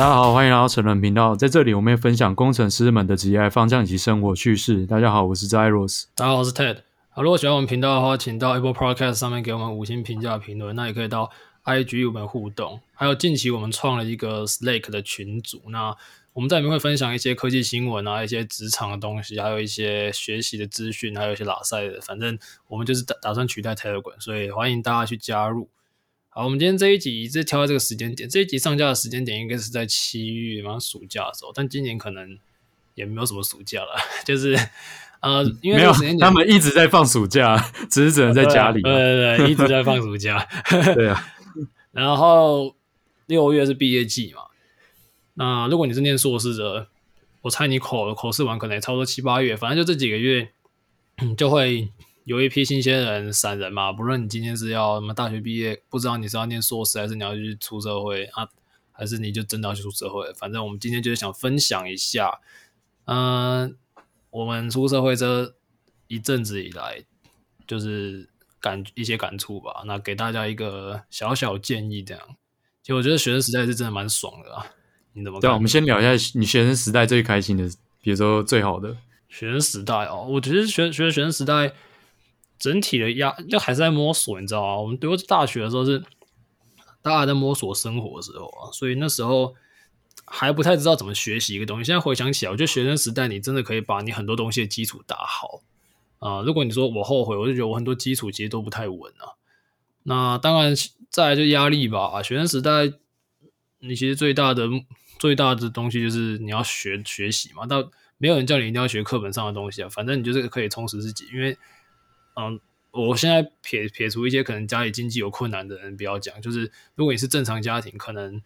大家好，欢迎来到成人频道，在这里我们会分享工程师们的职业方向以及生活趣事。大家好，我是 Zeros。大家好，我是 Ted。好，如果喜欢我们频道的话，请到 Apple Podcast 上面给我们五星评价评论。那也可以到 IG 我们互动。还有近期我们创了一个 Slack 的群组，那我们在里面会分享一些科技新闻啊，一些职场的东西，还有一些学习的资讯，还有一些拉赛的。反正我们就是打打算取代 Telegram，所以欢迎大家去加入。好，我们今天这一集是挑在这个时间点，这一集上架的时间点应该是在七月，然后暑假的时候，但今年可能也没有什么暑假了，就是呃，因为没有他们一直在放暑假，只是只能在家里，啊，对对对，一直在放暑假，对啊，然后六月是毕业季嘛。那如果你是念硕士的，我猜你口口试完可能也差不多七八月，反正就这几个月，就会有一批新鲜人、散人嘛。不论你今天是要什么大学毕业，不知道你是要念硕士，还是你要去出社会啊，还是你就真的要去出社会。反正我们今天就是想分享一下，嗯、呃，我们出社会这一阵子以来，就是感一些感触吧。那给大家一个小小建议，这样。其实我觉得学生时代是真的蛮爽的啊。你怎么？对啊，我们先聊一下你学生时代最开心的，比如说最好的学生时代哦。我觉得学学学生时代整体的压就还是在摸索，你知道吗？我们读大学的时候是大家在摸索生活的时候啊，所以那时候还不太知道怎么学习一个东西。现在回想起来，我觉得学生时代你真的可以把你很多东西的基础打好啊，如果你说我后悔，我就觉得我很多基础其实都不太稳啊。那当然，再来就压力吧。学生时代你其实最大的。最大的东西就是你要学学习嘛，但没有人叫你一定要学课本上的东西啊。反正你就是可以充实自己，因为，嗯，我现在撇撇除一些可能家里经济有困难的人不要讲，就是如果你是正常家庭，可能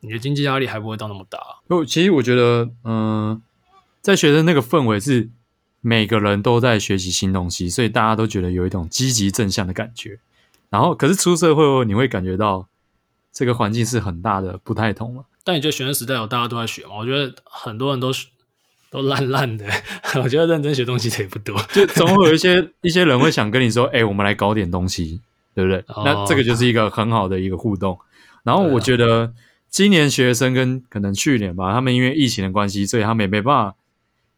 你的经济压力还不会到那么大。不，其实我觉得，嗯，在学生那个氛围是每个人都在学习新东西，所以大家都觉得有一种积极正向的感觉。然后，可是出社会后，你会感觉到这个环境是很大的不太同了。但你觉得学生时代有大家都在学吗？我觉得很多人都都烂烂的。我觉得认真学东西的也不多，就总会有一些 一些人会想跟你说：“哎、欸，我们来搞点东西，对不对？”哦、那这个就是一个很好的一个互动。然后我觉得今年学生跟可能去年吧，他们因为疫情的关系，所以他们也没办法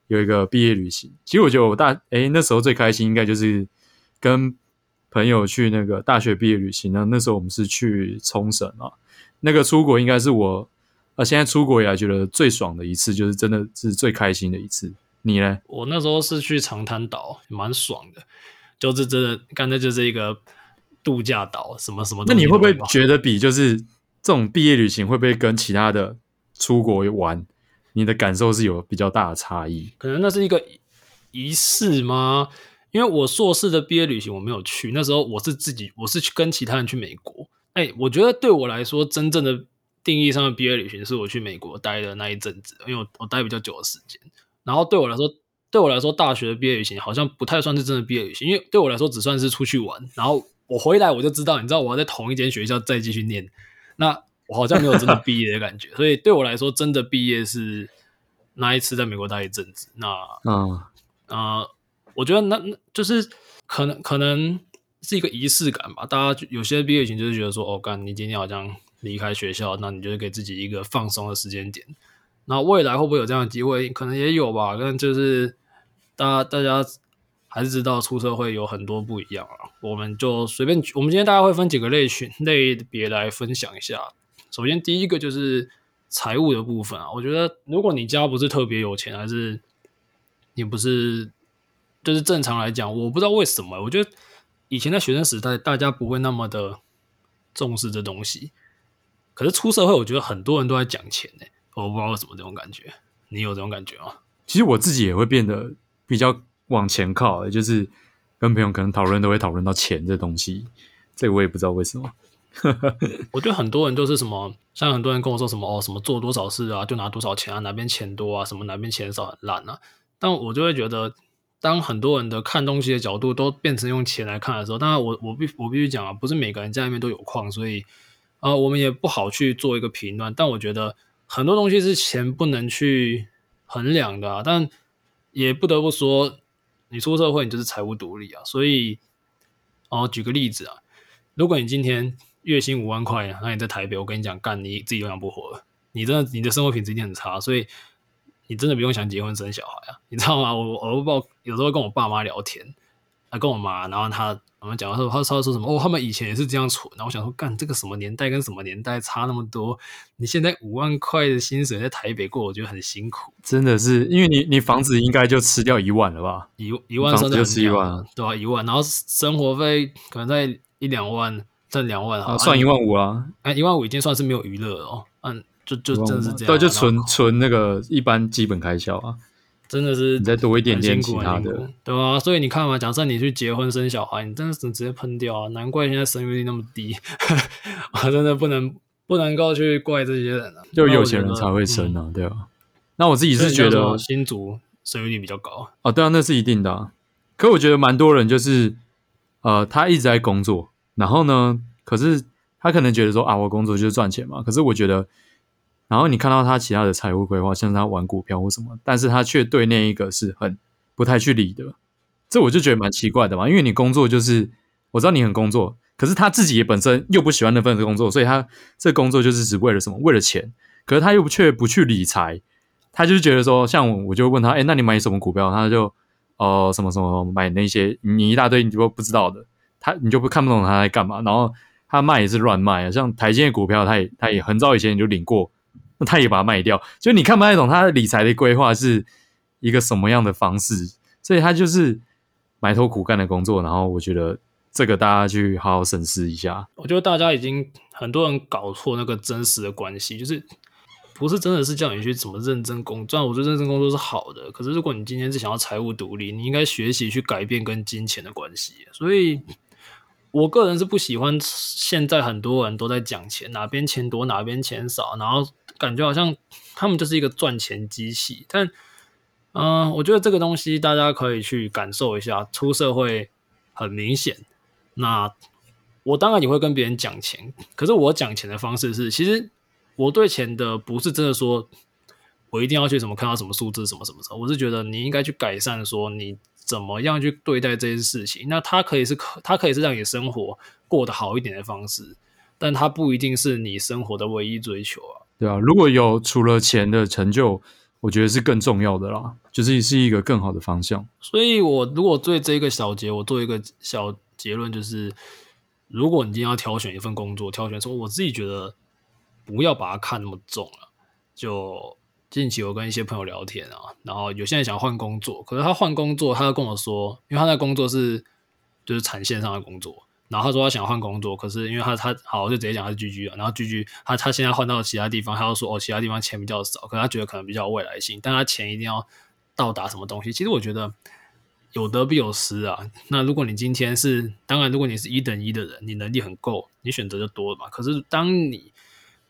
有一个毕业旅行。其实我觉得我大哎、欸、那时候最开心应该就是跟朋友去那个大学毕业旅行。那那时候我们是去冲绳啊，那个出国应该是我。啊，现在出国以来觉得最爽的一次，就是真的是最开心的一次。你呢？我那时候是去长滩岛，蛮爽的，就是真的，刚才就是一个度假岛，什么什么。那你会不会觉得比就是这种毕业旅行会不会跟其他的出国玩，你的感受是有比较大的差异？可能那是一个仪式吗？因为我硕士的毕业旅行我没有去，那时候我是自己，我是去跟其他人去美国。哎、欸，我觉得对我来说，真正的。定义上的毕业旅行是我去美国待的那一阵子，因为我我待比较久的时间。然后对我来说，对我来说，大学的毕业旅行好像不太算是真的毕业旅行，因为对我来说只算是出去玩。然后我回来我就知道，你知道我要在同一间学校再继续念，那我好像没有真的毕业的感觉。所以对我来说，真的毕业是那一次在美国待一阵子。那嗯啊、呃，我觉得那那就是可能可能是一个仪式感吧。大家有些毕业旅行就是觉得说，哦，干你今天好像。离开学校，那你就是给自己一个放松的时间点。那未来会不会有这样的机会？可能也有吧。但就是大大家还是知道出社会有很多不一样啊。我们就随便，我们今天大家会分几个类群类别来分享一下。首先第一个就是财务的部分啊。我觉得如果你家不是特别有钱，还是你不是，就是正常来讲，我不知道为什么，我觉得以前在学生时代，大家不会那么的重视这东西。可是出社会，我觉得很多人都在讲钱呢，我不知道为什么这种感觉。你有这种感觉吗？其实我自己也会变得比较往前靠，就是跟朋友可能讨论都会讨论到钱这东西，这个我也不知道为什么。我觉得很多人都是什么，像很多人跟我说什么哦，什么做多少事啊，就拿多少钱啊，哪边钱多啊，什么哪边钱少很烂啊。但我就会觉得，当很多人的看东西的角度都变成用钱来看的时候，当然我我必我必须讲啊，不是每个人家里面都有矿，所以。呃，我们也不好去做一个评论，但我觉得很多东西是钱不能去衡量的啊。但也不得不说，你出社会，你就是财务独立啊。所以，哦，举个例子啊，如果你今天月薪五万块，那你在台北，我跟你讲，干你自己都养不活。你真的你的生活品质一定很差，所以你真的不用想结婚生小孩啊，你知道吗？我我不知道有时候跟我爸妈聊天，他跟我妈，然后他。我们讲说，他他说什么？哦，他们以前也是这样存。然后我想说，干这个什么年代跟什么年代差那么多？你现在五万块的薪水在台北过，我觉得很辛苦。真的是，因为你你房子应该就吃掉一万了吧？一一万三就吃一万，对啊？一万，然后生活费可能在一两万，挣两万啊，算一万五啊。哎，一万五已经算是没有娱乐了哦。嗯，就就真的是这样。对，就存存那个一般基本开销啊。真的是你再多一点点其他的，对啊，所以你看嘛，假设你去结婚生小孩，你真的是直接喷掉啊！难怪现在生育率那么低，我真的不能不能够去怪这些人啊。就有钱人才会生啊，对啊。那我自己是觉得新族生育率比较高啊，对啊，那是一定的啊。可我觉得蛮多人就是呃，他一直在工作，然后呢，可是他可能觉得说啊，我工作就是赚钱嘛。可是我觉得。然后你看到他其他的财务规划，像他玩股票或什么，但是他却对那一个是很不太去理的，这我就觉得蛮奇怪的嘛。因为你工作就是我知道你很工作，可是他自己也本身又不喜欢那份工作，所以他这工作就是只为了什么？为了钱。可是他又却不去理财，他就是觉得说，像我，我就问他，哎，那你买什么股票？他就哦、呃、什么什么买那些你一大堆你都不知道的，他你就不看不懂他在干嘛。然后他卖也是乱卖啊，像台积电股票，他也他也很早以前就领过。他也把它卖掉，就你看不太懂他的理财的规划是一个什么样的方式，所以他就是埋头苦干的工作。然后我觉得这个大家去好好审视一下。我觉得大家已经很多人搞错那个真实的关系，就是不是真的是叫你去怎么认真工作。我觉得认真工作是好的，可是如果你今天是想要财务独立，你应该学习去改变跟金钱的关系。所以我个人是不喜欢现在很多人都在讲钱，哪边钱多哪边钱少，然后。感觉好像他们就是一个赚钱机器，但，嗯、我觉得这个东西大家可以去感受一下。出社会很明显，那我当然也会跟别人讲钱，可是我讲钱的方式是，其实我对钱的不是真的说，我一定要去什么看到什么数字什么什么什么，我是觉得你应该去改善，说你怎么样去对待这件事情。那它可以是可，它可以是让你生活过得好一点的方式，但它不一定是你生活的唯一追求啊。对啊，如果有除了钱的成就，我觉得是更重要的啦，就是是一个更好的方向。所以，我如果对这个小节，我做一个小结论，就是如果你今天要挑选一份工作，挑选说，我自己觉得不要把它看那么重了。就近期我跟一些朋友聊天啊，然后有些人想换工作，可是他换工作，他就跟我说，因为他在工作是就是产线上的工作。然后他说他想换工作，可是因为他他好，我就直接讲他是 GG 了。然后 GG 他他现在换到其他地方，他又说哦，其他地方钱比较少，可是他觉得可能比较有未来性，但他钱一定要到达什么东西。其实我觉得有得必有失啊。那如果你今天是，当然如果你是一等一的人，你能力很够，你选择就多了嘛。可是当你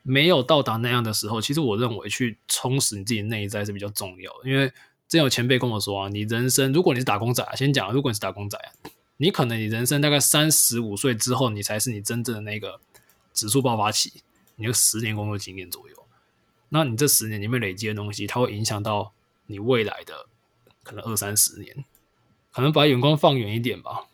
没有到达那样的时候，其实我认为去充实你自己内在是比较重要的。因为真有前辈跟我说啊，你人生如果你是打工仔，先讲，如果你是打工仔。你可能你人生大概三十五岁之后，你才是你真正的那个指数爆发期。你有十年工作经验左右，那你这十年里面累积的东西，它会影响到你未来的可能二三十年。可能把眼光放远一点吧。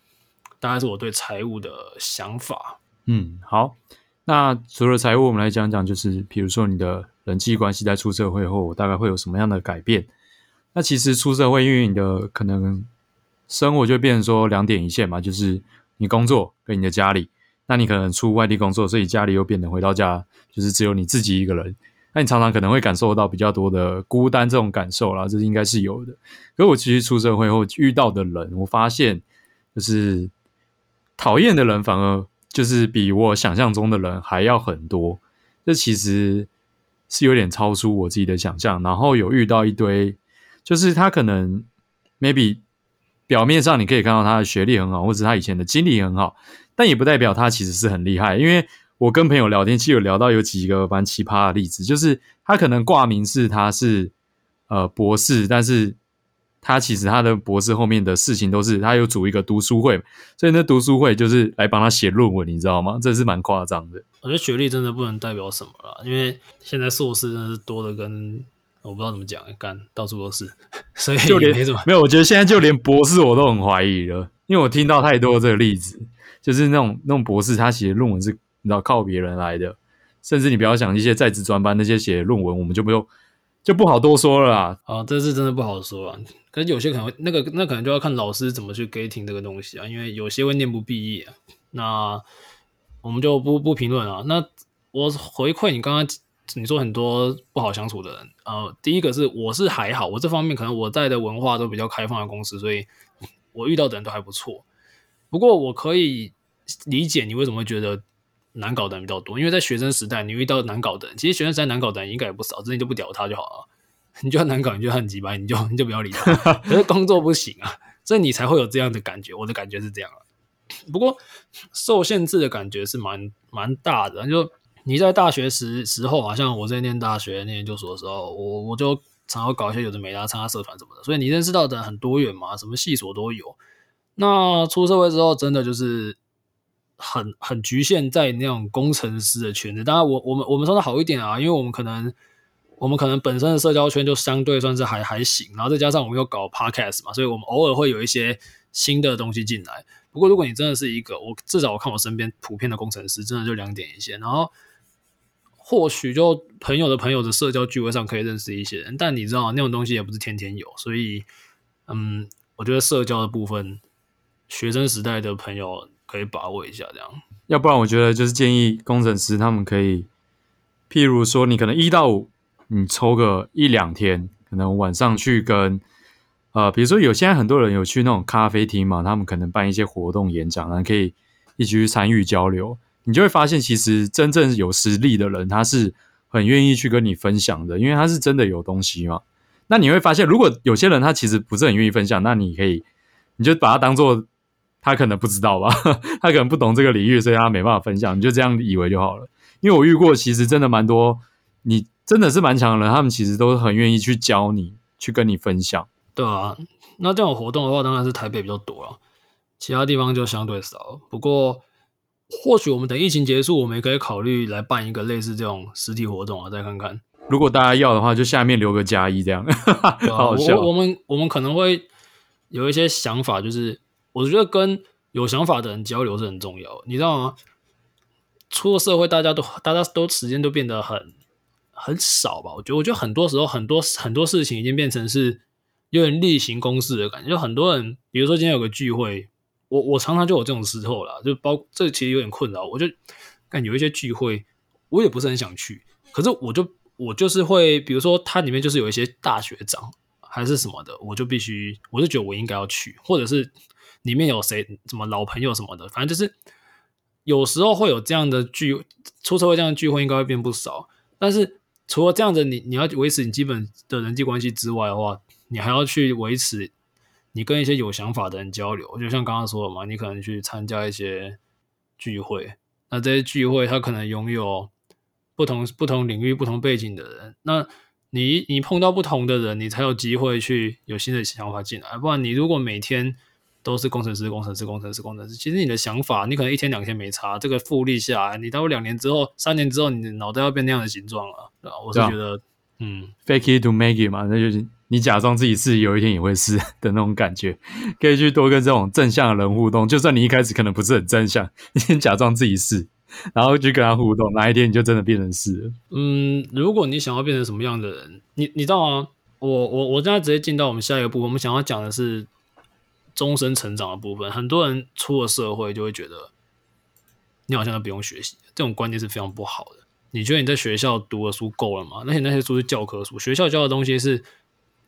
大概是我对财务的想法。嗯，好。那除了财务，我们来讲讲，就是比如说你的人际关系在出社会后，大概会有什么样的改变？那其实出社会，因为你的可能。生活就变成说两点一线嘛，就是你工作跟你的家里，那你可能出外地工作，所以家里又变得回到家就是只有你自己一个人，那你常常可能会感受到比较多的孤单这种感受啦，这应该是有的。可是我其实出社会后遇到的人，我发现就是讨厌的人反而就是比我想象中的人还要很多，这其实是有点超出我自己的想象。然后有遇到一堆，就是他可能 maybe。表面上你可以看到他的学历很好，或者他以前的经历很好，但也不代表他其实是很厉害。因为我跟朋友聊天，其实有聊到有几个蛮奇葩的例子，就是他可能挂名是他是呃博士，但是他其实他的博士后面的事情都是他有组一个读书会，所以那读书会就是来帮他写论文，你知道吗？这是蛮夸张的。我觉得学历真的不能代表什么了，因为现在硕士真的是多的跟。我不知道怎么讲，干到处都是，所以就连没什么没有。我觉得现在就连博士我都很怀疑了，因为我听到太多这个例子，就是那种那种博士他写的论文是你知道靠别人来的，甚至你不要想一些在职专班那些写论文，我们就不用就不好多说了啦。啊，这是真的不好说啊。可是有些可能那个那可能就要看老师怎么去 gating 这个东西啊，因为有些会念不毕业啊。那我们就不不评论啊。那我回馈你刚刚你说很多不好相处的人，呃，第一个是我是还好，我这方面可能我在的文化都比较开放的公司，所以我遇到的人都还不错。不过我可以理解你为什么会觉得难搞的人比较多，因为在学生时代你遇到难搞的人，其实学生时代难搞的人应该也不少，只是你就不屌他就好了。你就很难搞，你就很鸡掰，你就你就不要理他。可是工作不行啊，所以你才会有这样的感觉。我的感觉是这样啊。不过受限制的感觉是蛮蛮大的。就你在大学时时候，好像我在念大学、念研究所的时候，我我就常常搞一些有的没的，参加社团什么的。所以你认识到的很多元嘛，什么系所都有。那出社会之后，真的就是很很局限在那种工程师的圈子。当然我，我我们我们说的好一点啊，因为我们可能。我们可能本身的社交圈就相对算是还还行，然后再加上我们又搞 podcast 嘛，所以我们偶尔会有一些新的东西进来。不过如果你真的是一个，我至少我看我身边普遍的工程师，真的就两点一线。然后或许就朋友的朋友的社交聚会上可以认识一些人，但你知道那种东西也不是天天有，所以嗯，我觉得社交的部分，学生时代的朋友可以把握一下，这样。要不然我觉得就是建议工程师他们可以，譬如说你可能一到五。你抽个一两天，可能晚上去跟呃，比如说有现在很多人有去那种咖啡厅嘛，他们可能办一些活动演讲，然后可以一起去参与交流。你就会发现，其实真正有实力的人，他是很愿意去跟你分享的，因为他是真的有东西嘛。那你会发现，如果有些人他其实不是很愿意分享，那你可以，你就把他当做他可能不知道吧，他可能不懂这个领域，所以他没办法分享，你就这样以为就好了。因为我遇过，其实真的蛮多你。真的是蛮强的人，他们其实都很愿意去教你，去跟你分享。对啊，那这种活动的话，当然是台北比较多了，其他地方就相对少。不过，或许我们等疫情结束，我们也可以考虑来办一个类似这种实体活动啊，再看看。如果大家要的话，就下面留个加一这样。啊、好好笑。我我们我们可能会有一些想法，就是我觉得跟有想法的人交流是很重要，你知道吗？出了社会，大家都大家都时间都变得很。很少吧，我觉得，我觉得很多时候很多很多事情已经变成是有点例行公事的感觉。就很多人，比如说今天有个聚会，我我常常就有这种时候啦，就包这其实有点困扰。我就感觉有一些聚会，我也不是很想去，可是我就我就是会，比如说它里面就是有一些大学长还是什么的，我就必须，我就觉得我应该要去，或者是里面有谁什么老朋友什么的，反正就是有时候会有这样的聚，出社会这样的聚会应该会变不少，但是。除了这样子，你你要维持你基本的人际关系之外的话，你还要去维持你跟一些有想法的人交流。就像刚刚说的嘛，你可能去参加一些聚会，那这些聚会他可能拥有不同不同领域、不同背景的人，那你你碰到不同的人，你才有机会去有新的想法进来。不然你如果每天都是工程师，工程师，工程师，工程师。其实你的想法，你可能一天两天没差，这个复利下来，你到两年之后、三年之后，你的脑袋要变那样的形状了，对吧？我是觉得，嗯，fake it to make it 嘛，那就是你假装自己是，有一天也会是的那种感觉。可以去多跟这种正向的人互动，就算你一开始可能不是很正向，你先假装自己是，然后去跟他互动，哪一天你就真的变成是了。嗯，如果你想要变成什么样的人，你你知道吗？我我我现在直接进到我们下一个部分，我们想要讲的是。终身成长的部分，很多人出了社会就会觉得，你好像都不用学习，这种观念是非常不好的。你觉得你在学校读的书够了吗？那些那些书是教科书，学校教的东西是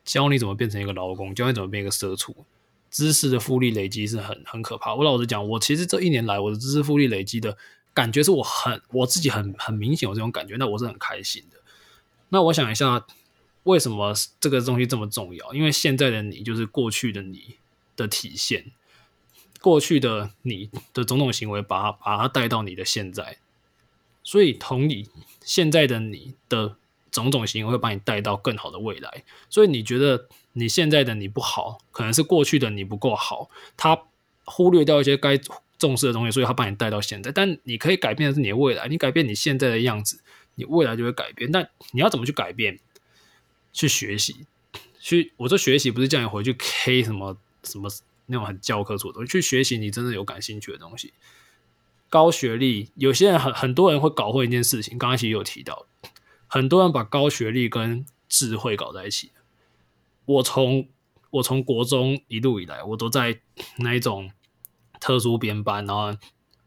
教你怎么变成一个劳工，教你怎么变一个社畜。知识的复利累积是很很可怕。我老实讲，我其实这一年来我的知识复利累积的感觉是我很我自己很很明显有这种感觉，那我是很开心的。那我想一下，为什么这个东西这么重要？因为现在的你就是过去的你。的体现，过去的你的种种行为，把它把它带到你的现在，所以同理，现在的你的种种行为会把你带到更好的未来。所以你觉得你现在的你不好，可能是过去的你不够好，他忽略掉一些该重视的东西，所以他把你带到现在。但你可以改变的是你的未来，你改变你现在的样子，你未来就会改变。但你要怎么去改变？去学习，去我说学习不是叫你回去 K 什么。什么那种很教科书的东西，去学习你真的有感兴趣的东西。高学历，有些人很很多人会搞混一件事情，刚刚其实有提到，很多人把高学历跟智慧搞在一起。我从我从国中一路以来，我都在那一种特殊编班，然后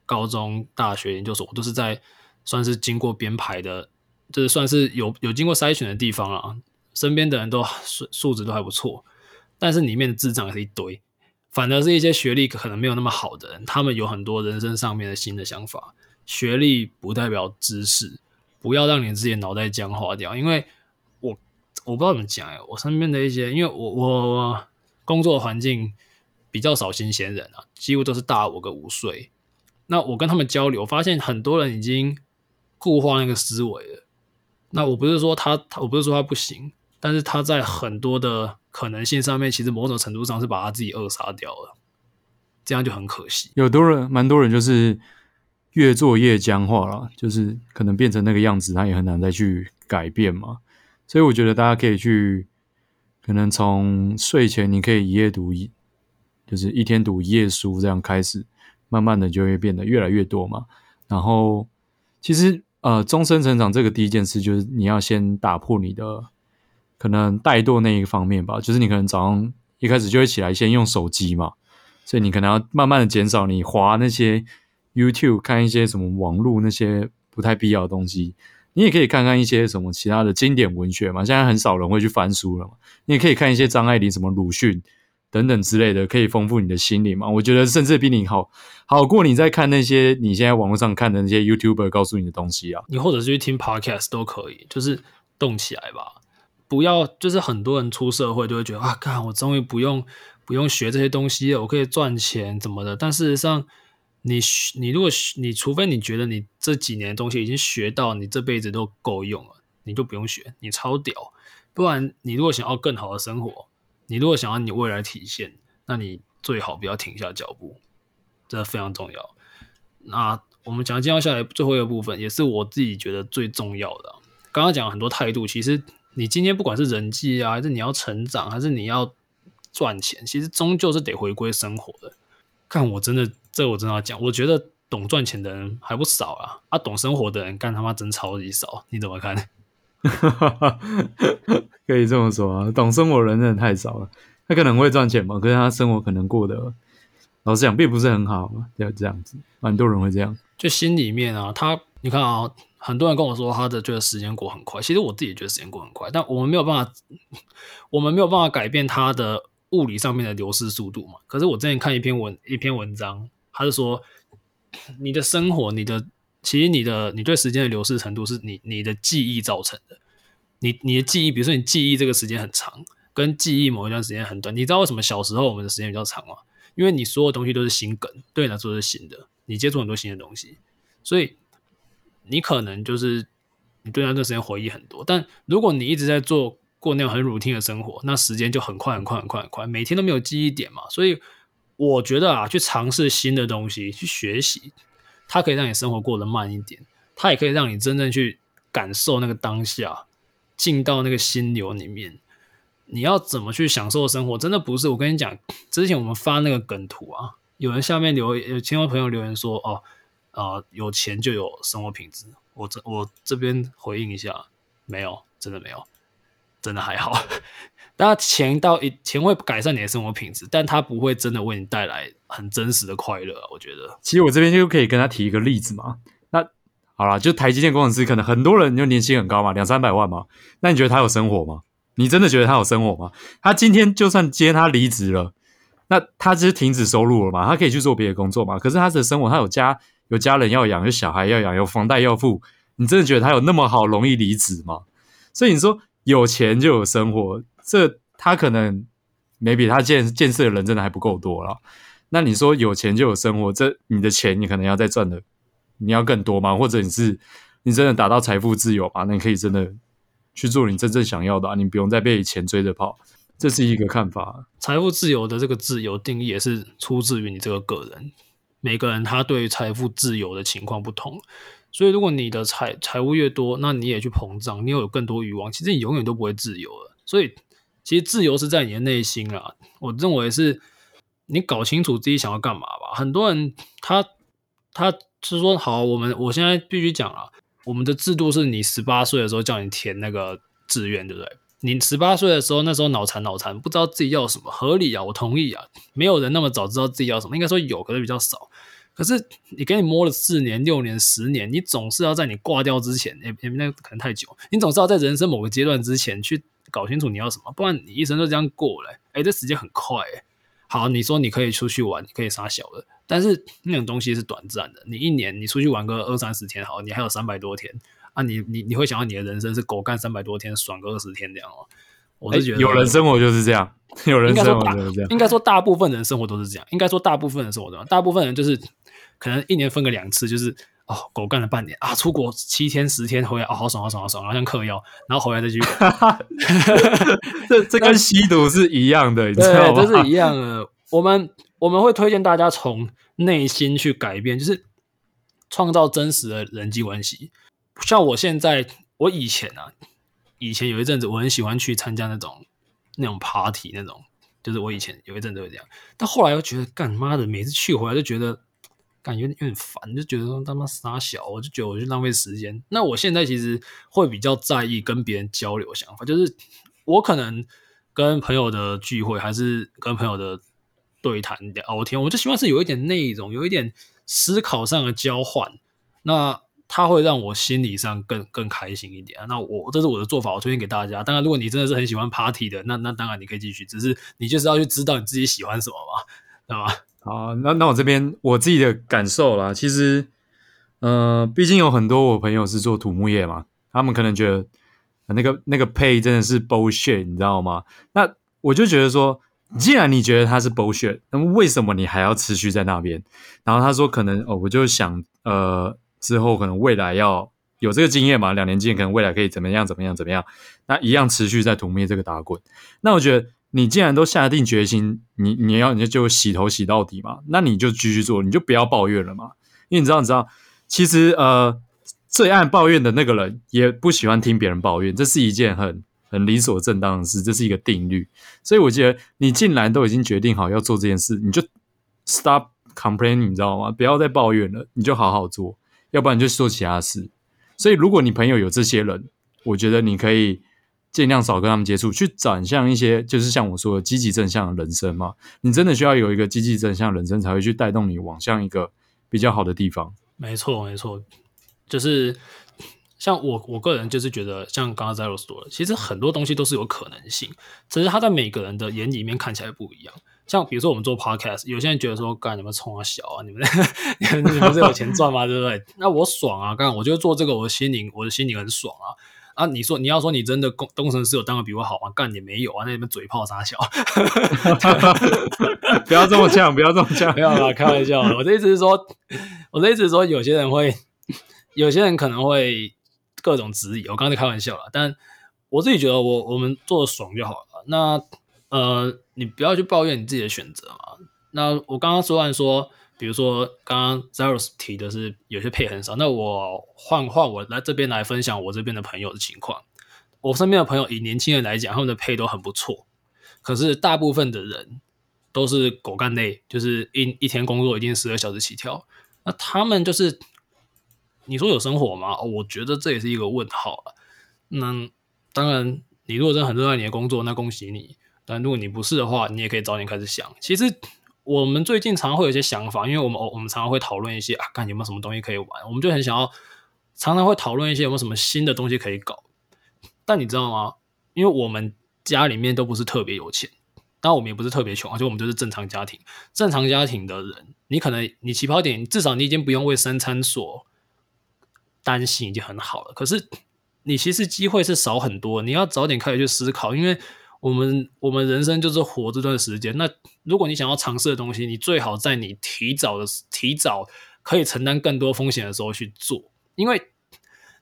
高中、大学、研究所，我都是在算是经过编排的，就是算是有有经过筛选的地方啊。身边的人都素素质都还不错，但是里面的智障也是一堆。反而是一些学历可能没有那么好的人，他们有很多人生上面的新的想法。学历不代表知识，不要让你自己脑袋僵化掉。因为我我不知道怎么讲哎，我身边的一些，因为我我工作环境比较少新鲜人啊，几乎都是大我个五岁。那我跟他们交流，发现很多人已经固化那个思维了。那我不是说他，我不是说他不行，但是他在很多的。可能性上面，其实某种程度上是把他自己扼杀掉了，这样就很可惜。有多人，蛮多人就是越做越僵化了，就是可能变成那个样子，他也很难再去改变嘛。所以我觉得大家可以去，可能从睡前你可以一夜读一，就是一天读一页书这样开始，慢慢的就会变得越来越多嘛。然后其实呃，终身成长这个第一件事就是你要先打破你的。可能怠惰那一个方面吧，就是你可能早上一开始就会起来先用手机嘛，所以你可能要慢慢的减少你滑那些 YouTube 看一些什么网络那些不太必要的东西，你也可以看看一些什么其他的经典文学嘛，现在很少人会去翻书了嘛，你也可以看一些张爱玲什么鲁迅等等之类的，可以丰富你的心灵嘛。我觉得甚至比你好好过你在看那些你现在网络上看的那些 YouTuber 告诉你的东西啊，你或者是去听 Podcast 都可以，就是动起来吧。不要，就是很多人出社会就会觉得啊，看我终于不用不用学这些东西，我可以赚钱怎么的？但事实上你，你你如果你除非你觉得你这几年的东西已经学到你这辈子都够用了，你就不用学，你超屌。不然，你如果想要更好的生活，你如果想要你未来体现，那你最好不要停下脚步，这非常重要。那我们讲接下来最后一个部分，也是我自己觉得最重要的。刚刚讲很多态度，其实。你今天不管是人际啊，还是你要成长，还是你要赚钱，其实终究是得回归生活的。看我真的，这我真的要讲，我觉得懂赚钱的人还不少啊，啊，懂生活的人干他妈真超级少。你怎么看？可以这么说啊，懂生活的人真的太少了。他可能会赚钱嘛，可是他生活可能过得，老实讲，并不是很好嘛，要这样子，蛮多人会这样。就心里面啊，他你看啊。很多人跟我说，他的觉得时间过很快。其实我自己觉得时间过很快，但我们没有办法，我们没有办法改变他的物理上面的流失速度嘛。可是我之前看一篇文，一篇文章，他是说，你的生活，你的其实你的你对时间的流逝程度，是你你的记忆造成的。你你的记忆，比如说你记忆这个时间很长，跟记忆某一段时间很短。你知道为什么小时候我们的时间比较长吗？因为你所有东西都是新梗，对你来说是新的，你接触很多新的东西，所以。你可能就是你对那段时间回忆很多，但如果你一直在做过那种很 routine 的生活，那时间就很快很快很快很快，每天都没有记忆点嘛。所以我觉得啊，去尝试新的东西，去学习，它可以让你生活过得慢一点，它也可以让你真正去感受那个当下，进到那个心流里面。你要怎么去享受生活？真的不是我跟你讲，之前我们发那个梗图啊，有人下面留有听众朋友留言说哦。啊、有钱就有生活品质。我这我这边回应一下，没有，真的没有，真的还好。当然，钱到一钱会改善你的生活品质，但它不会真的为你带来很真实的快乐。我觉得，其实我这边就可以跟他提一个例子嘛。那好了，就台积电工程师，可能很多人就年薪很高嘛，两三百万嘛。那你觉得他有生活吗？你真的觉得他有生活吗？他今天就算接他离职了，那他只是停止收入了嘛？他可以去做别的工作嘛？可是他的生活，他有家。有家人要养，有小孩要养，有房贷要付，你真的觉得他有那么好容易离职吗？所以你说有钱就有生活，这他可能 maybe 他见见识的人真的还不够多了。那你说有钱就有生活，这你的钱你可能要再赚的，你要更多吗？或者你是你真的达到财富自由吗？那你可以真的去做你真正想要的啊，你不用再被钱追着跑。这是一个看法。财富自由的这个自由定义也是出自于你这个个人。每个人他对财富自由的情况不同，所以如果你的财财务越多，那你也去膨胀，你又有更多欲望，其实你永远都不会自由了。所以其实自由是在你的内心啊，我认为是你搞清楚自己想要干嘛吧。很多人他他是说，好，我们我现在必须讲了，我们的制度是你十八岁的时候叫你填那个志愿，对不对？你十八岁的时候，那时候脑残脑残，不知道自己要什么，合理啊，我同意啊，没有人那么早知道自己要什么，应该说有，可是比较少。可是你给你摸了四年、六年、十年，你总是要在你挂掉之前，哎、欸，那可能太久，你总是要在人生某个阶段之前去搞清楚你要什么，不然你一生就这样过了、欸。哎、欸，这时间很快、欸。好，你说你可以出去玩，你可以杀小的，但是那种东西是短暂的。你一年你出去玩个二三十天，好，你还有三百多天啊你，你你你会想到你的人生是狗干三百多天，爽个二十天这样哦。我是觉得、欸、有人生活就是这样，有人生活就是这样。应该说大部分人生活都是这样，应该说大部分人生活都这样，大部分人就是。可能一年分个两次，就是哦，狗干了半年啊，出国七天十天回来，哦，好爽好爽好爽，然后像嗑药，然后回来再去，这这跟吸毒是一样的，你知道吗？对，这是一样的。我们我们会推荐大家从内心去改变，就是创造真实的人际关系。像我现在，我以前啊，以前有一阵子我很喜欢去参加那种那种 party，那种就是我以前有一阵子会这样，但后来又觉得干妈的，每次去回来就觉得。感觉有点烦，就觉得说他妈傻小，我就觉得我就浪费时间。那我现在其实会比较在意跟别人交流想法，就是我可能跟朋友的聚会，还是跟朋友的对谈聊天，我就希望是有一点内容，有一点思考上的交换。那他会让我心理上更更开心一点。那我这是我的做法，我推荐给大家。当然，如果你真的是很喜欢 party 的，那那当然你可以继续，只是你就是要去知道你自己喜欢什么嘛，对吧？好，那那我这边我自己的感受啦，其实，呃，毕竟有很多我朋友是做土木业嘛，他们可能觉得那个那个 pay 真的是 bullshit，你知道吗？那我就觉得说，既然你觉得它是 bullshit，那么为什么你还要持续在那边？然后他说，可能哦，我就想，呃，之后可能未来要有这个经验嘛，两年经验，可能未来可以怎么样怎么样怎么样，那一样持续在土木业这个打滚。那我觉得。你既然都下定决心，你你要你就洗头洗到底嘛，那你就继续做，你就不要抱怨了嘛。因为你知道，你知道，其实呃，最爱抱怨的那个人也不喜欢听别人抱怨，这是一件很很理所正当的事，这是一个定律。所以我觉得，你既然都已经决定好要做这件事，你就 stop complaining，你知道吗？不要再抱怨了，你就好好做，要不然就做其他事。所以，如果你朋友有这些人，我觉得你可以。尽量少跟他们接触，去展向一些就是像我说的积极正向的人生嘛。你真的需要有一个积极正向的人生，才会去带动你往向一个比较好的地方。没错，没错，就是像我我个人就是觉得，像刚刚 Zero 说的，其实很多东西都是有可能性，只是他在每个人的眼里面看起来不一样。像比如说我们做 Podcast，有些人觉得说，干你们冲啊小啊，你们你们不是有钱赚吗？对不对？那我爽啊，干我觉得做这个，我的心灵我的心灵很爽啊。啊，你说你要说你真的工工程师有当的比我好吗？干也没有啊，那你们嘴炮杀小 不要这么呛，不要这么呛，没有啦，开玩笑。我的意思是说，我的意思是说，有些人会，有些人可能会各种质疑。我刚才开玩笑啦，但我自己觉得我，我我们做的爽就好了。那呃，你不要去抱怨你自己的选择嘛。那我刚刚说完说。比如说，刚刚 Zeros 提的是有些配很少，那我换换我来这边来分享我这边的朋友的情况。我身边的朋友以年轻人来讲，他们的配都很不错，可是大部分的人都是狗干类，就是一一天工作一定十二小时起跳。那他们就是你说有生活吗？我觉得这也是一个问号了。那当然，你如果真的很热爱你的工作，那恭喜你。但如果你不是的话，你也可以早点开始想。其实。我们最近常常会有一些想法，因为我们我们常常会讨论一些啊，看有没有什么东西可以玩，我们就很想要常常会讨论一些有没有什么新的东西可以搞。但你知道吗？因为我们家里面都不是特别有钱，当然我们也不是特别穷，而且我们就是正常家庭。正常家庭的人，你可能你起跑点至少你已经不用为三餐所担心，已经很好了。可是你其实机会是少很多，你要早点开始去思考，因为。我们我们人生就是活这段时间。那如果你想要尝试的东西，你最好在你提早的提早可以承担更多风险的时候去做。因为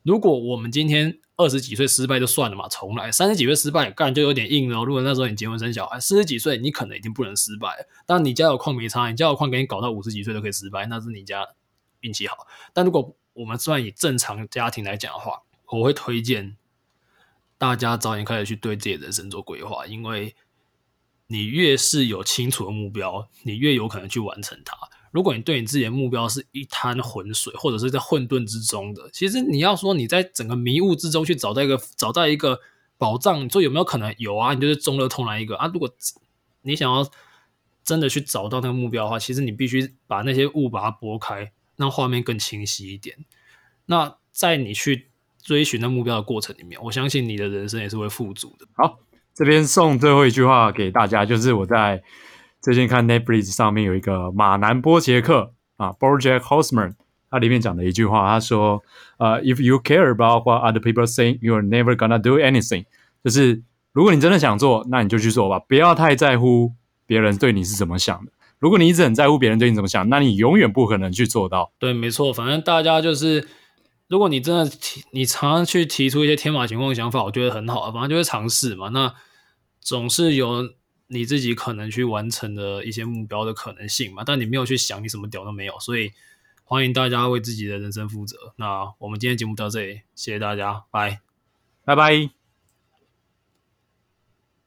如果我们今天二十几岁失败就算了嘛，重来。三十几岁失败干就有点硬了。如果那时候你结婚生小孩，四十几岁你可能已经不能失败。但你家有矿没差，你家有矿给你搞到五十几岁都可以失败，那是你家运气好。但如果我们算以正常家庭来讲的话，我会推荐。大家早点开始去对自己的人生做规划，因为你越是有清楚的目标，你越有可能去完成它。如果你对你自己的目标是一滩浑水，或者是在混沌之中的，其实你要说你在整个迷雾之中去找到一个找到一个宝藏，你说有没有可能有啊？你就是中了通来一个啊？如果你想要真的去找到那个目标的话，其实你必须把那些雾把它拨开，让画面更清晰一点。那在你去追寻的目标的过程里面，我相信你的人生也是会富足的。好，这边送最后一句话给大家，就是我在。最近看 Netflix 上面有一个马南波杰克啊，BoJack Horseman，他里面讲的一句话，他说：“呃、uh,，If you care about what other people think, you're never gonna do anything。”就是如果你真的想做，那你就去做吧，不要太在乎别人对你是怎么想的。如果你一直很在乎别人对你怎么想，那你永远不可能去做到。对，没错，反正大家就是，如果你真的提，你常常去提出一些天马行空的想法，我觉得很好，反正就是尝试嘛。那总是有。你自己可能去完成的一些目标的可能性嘛，但你没有去想，你什么屌都没有。所以欢迎大家为自己的人生负责。那我们今天节目到这里，谢谢大家，拜，拜拜。